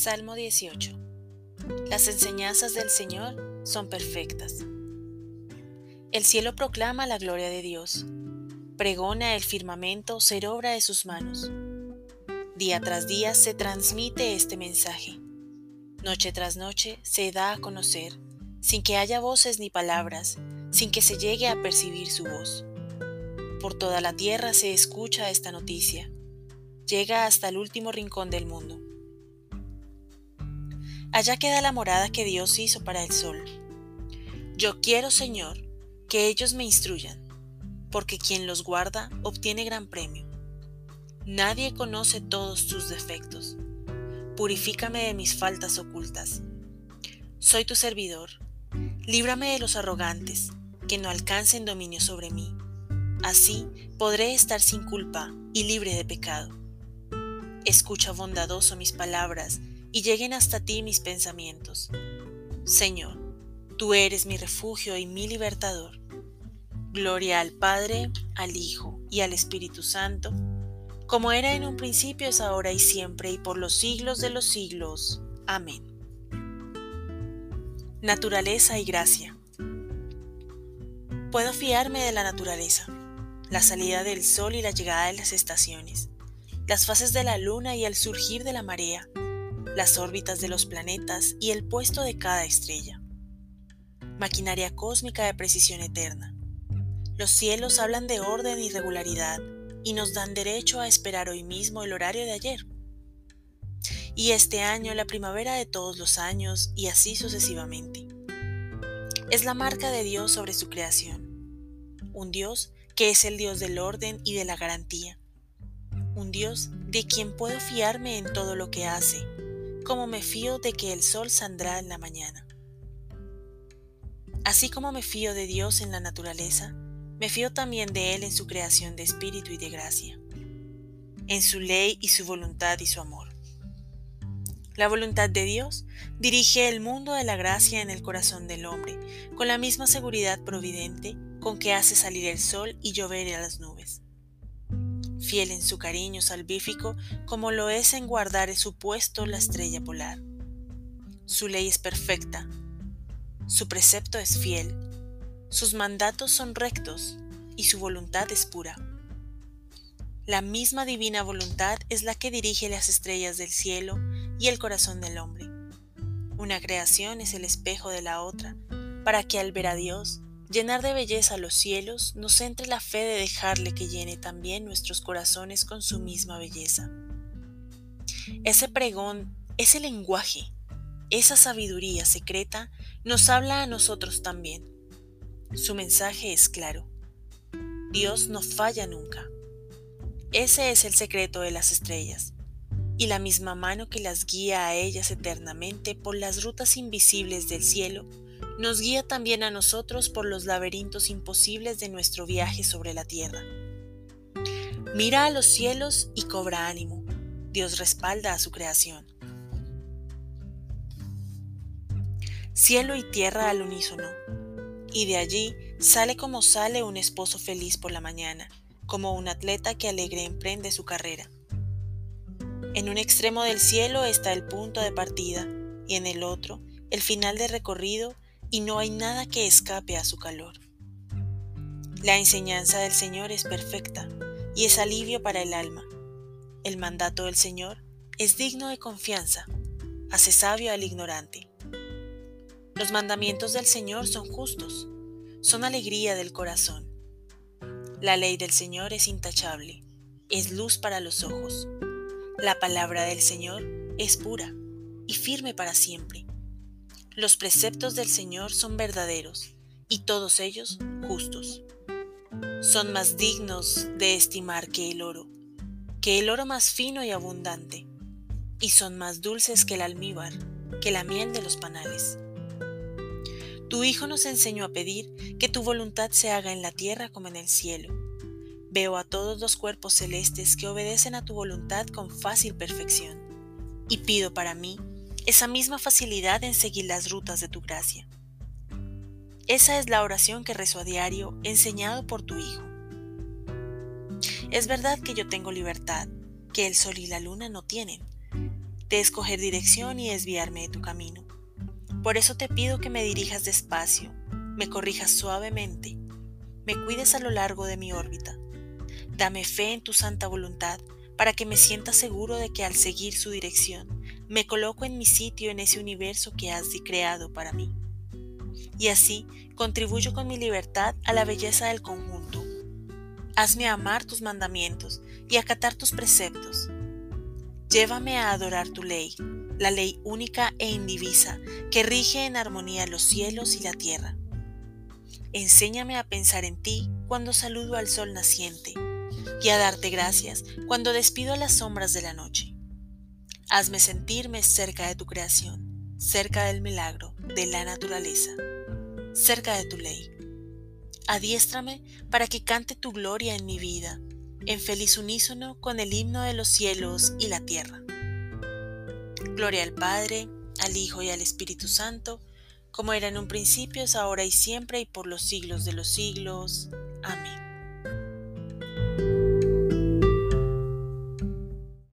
Salmo 18. Las enseñanzas del Señor son perfectas. El cielo proclama la gloria de Dios. Pregona el firmamento ser obra de sus manos. Día tras día se transmite este mensaje. Noche tras noche se da a conocer, sin que haya voces ni palabras, sin que se llegue a percibir su voz. Por toda la tierra se escucha esta noticia. Llega hasta el último rincón del mundo. Allá queda la morada que Dios hizo para el sol. Yo quiero, Señor, que ellos me instruyan, porque quien los guarda obtiene gran premio. Nadie conoce todos tus defectos. Purifícame de mis faltas ocultas. Soy tu servidor. Líbrame de los arrogantes, que no alcancen dominio sobre mí. Así podré estar sin culpa y libre de pecado. Escucha bondadoso mis palabras y lleguen hasta ti mis pensamientos. Señor, tú eres mi refugio y mi libertador. Gloria al Padre, al Hijo y al Espíritu Santo, como era en un principio, es ahora y siempre, y por los siglos de los siglos. Amén. Naturaleza y gracia. Puedo fiarme de la naturaleza, la salida del sol y la llegada de las estaciones, las fases de la luna y el surgir de la marea, las órbitas de los planetas y el puesto de cada estrella. Maquinaria cósmica de precisión eterna. Los cielos hablan de orden y regularidad y nos dan derecho a esperar hoy mismo el horario de ayer. Y este año la primavera de todos los años y así sucesivamente. Es la marca de Dios sobre su creación. Un Dios que es el Dios del orden y de la garantía. Un Dios de quien puedo fiarme en todo lo que hace como me fío de que el sol saldrá en la mañana. Así como me fío de Dios en la naturaleza, me fío también de Él en su creación de espíritu y de gracia, en su ley y su voluntad y su amor. La voluntad de Dios dirige el mundo de la gracia en el corazón del hombre, con la misma seguridad providente con que hace salir el sol y llover a las nubes fiel en su cariño salvífico como lo es en guardar en su puesto la estrella polar. Su ley es perfecta, su precepto es fiel, sus mandatos son rectos y su voluntad es pura. La misma divina voluntad es la que dirige las estrellas del cielo y el corazón del hombre. Una creación es el espejo de la otra, para que al ver a Dios Llenar de belleza los cielos nos entre la fe de dejarle que llene también nuestros corazones con su misma belleza. Ese pregón, ese lenguaje, esa sabiduría secreta nos habla a nosotros también. Su mensaje es claro. Dios no falla nunca. Ese es el secreto de las estrellas, y la misma mano que las guía a ellas eternamente por las rutas invisibles del cielo nos guía también a nosotros por los laberintos imposibles de nuestro viaje sobre la tierra. Mira a los cielos y cobra ánimo. Dios respalda a su creación. Cielo y tierra al unísono. Y de allí sale como sale un esposo feliz por la mañana, como un atleta que alegre emprende su carrera. En un extremo del cielo está el punto de partida y en el otro el final de recorrido y no hay nada que escape a su calor. La enseñanza del Señor es perfecta y es alivio para el alma. El mandato del Señor es digno de confianza, hace sabio al ignorante. Los mandamientos del Señor son justos, son alegría del corazón. La ley del Señor es intachable, es luz para los ojos. La palabra del Señor es pura y firme para siempre. Los preceptos del Señor son verdaderos y todos ellos justos. Son más dignos de estimar que el oro, que el oro más fino y abundante, y son más dulces que el almíbar, que la miel de los panales. Tu Hijo nos enseñó a pedir que tu voluntad se haga en la tierra como en el cielo. Veo a todos los cuerpos celestes que obedecen a tu voluntad con fácil perfección, y pido para mí esa misma facilidad en seguir las rutas de tu gracia. Esa es la oración que rezo a diario, enseñado por tu Hijo. Es verdad que yo tengo libertad, que el sol y la luna no tienen. de escoger dirección y desviarme de tu camino. Por eso te pido que me dirijas despacio, me corrijas suavemente, me cuides a lo largo de mi órbita. Dame fe en tu santa voluntad para que me sienta seguro de que al seguir su dirección me coloco en mi sitio en ese universo que has creado para mí. Y así contribuyo con mi libertad a la belleza del conjunto. Hazme amar tus mandamientos y acatar tus preceptos. Llévame a adorar tu ley, la ley única e indivisa que rige en armonía los cielos y la tierra. Enséñame a pensar en ti cuando saludo al sol naciente y a darte gracias cuando despido las sombras de la noche. Hazme sentirme cerca de tu creación, cerca del milagro, de la naturaleza, cerca de tu ley. Adiéstrame para que cante tu gloria en mi vida, en feliz unísono con el himno de los cielos y la tierra. Gloria al Padre, al Hijo y al Espíritu Santo, como era en un principio, es ahora y siempre y por los siglos de los siglos. Amén.